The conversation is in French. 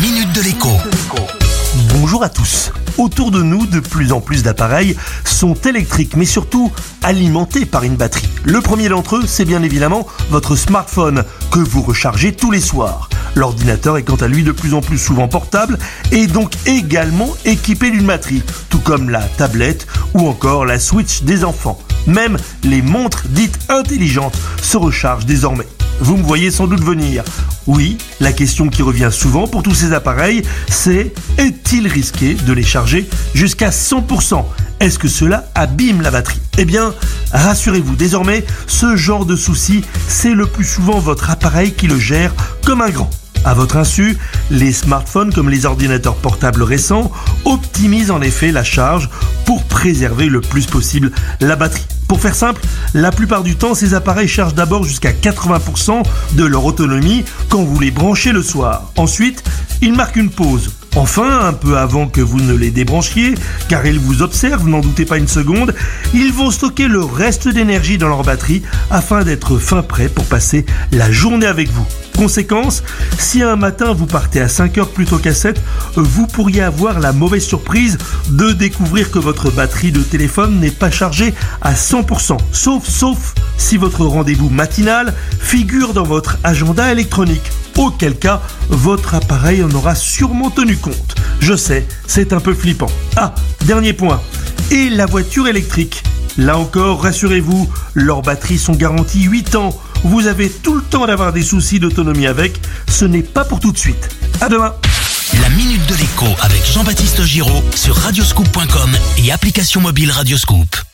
minute de l'écho. Bonjour à tous. Autour de nous, de plus en plus d'appareils sont électriques, mais surtout alimentés par une batterie. Le premier d'entre eux, c'est bien évidemment votre smartphone, que vous rechargez tous les soirs. L'ordinateur est quant à lui de plus en plus souvent portable et donc également équipé d'une batterie, tout comme la tablette ou encore la Switch des enfants. Même les montres dites intelligentes se rechargent désormais. Vous me voyez sans doute venir. Oui, la question qui revient souvent pour tous ces appareils, c'est est-il risqué de les charger jusqu'à 100% Est-ce que cela abîme la batterie? Eh bien, rassurez-vous, désormais, ce genre de souci, c'est le plus souvent votre appareil qui le gère comme un grand. À votre insu, les smartphones comme les ordinateurs portables récents optimisent en effet la charge pour préserver le plus possible la batterie. Pour faire simple, la plupart du temps, ces appareils chargent d'abord jusqu'à 80% de leur autonomie quand vous les branchez le soir. Ensuite, ils marquent une pause. Enfin, un peu avant que vous ne les débranchiez, car ils vous observent, n'en doutez pas une seconde, ils vont stocker le reste d'énergie dans leur batterie afin d'être fin prêts pour passer la journée avec vous. Conséquence, si un matin vous partez à 5 heures plutôt qu'à 7, vous pourriez avoir la mauvaise surprise de découvrir que votre batterie de téléphone n'est pas chargée à 100%, sauf sauf si votre rendez-vous matinal figure dans votre agenda électronique. Auquel cas, votre appareil en aura sûrement tenu compte. Je sais, c'est un peu flippant. Ah, dernier point. Et la voiture électrique Là encore, rassurez-vous, leurs batteries sont garanties 8 ans vous avez tout le temps d'avoir des soucis d'autonomie avec. Ce n'est pas pour tout de suite. À demain. La minute de l'écho avec Jean-Baptiste Giraud sur radioscoop.com et application mobile Radioscoop.